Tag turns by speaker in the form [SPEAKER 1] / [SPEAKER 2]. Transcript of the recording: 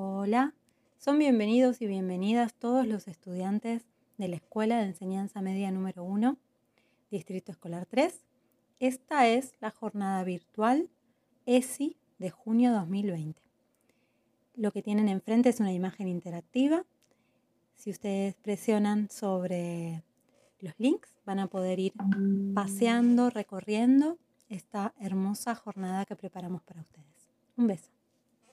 [SPEAKER 1] Hola, son bienvenidos y bienvenidas todos los estudiantes de la Escuela de Enseñanza Media número 1, Distrito Escolar 3. Esta es la jornada virtual ESI de junio 2020. Lo que tienen enfrente es una imagen interactiva. Si ustedes presionan sobre los links, van a poder ir paseando, recorriendo esta hermosa jornada que preparamos para ustedes. Un beso.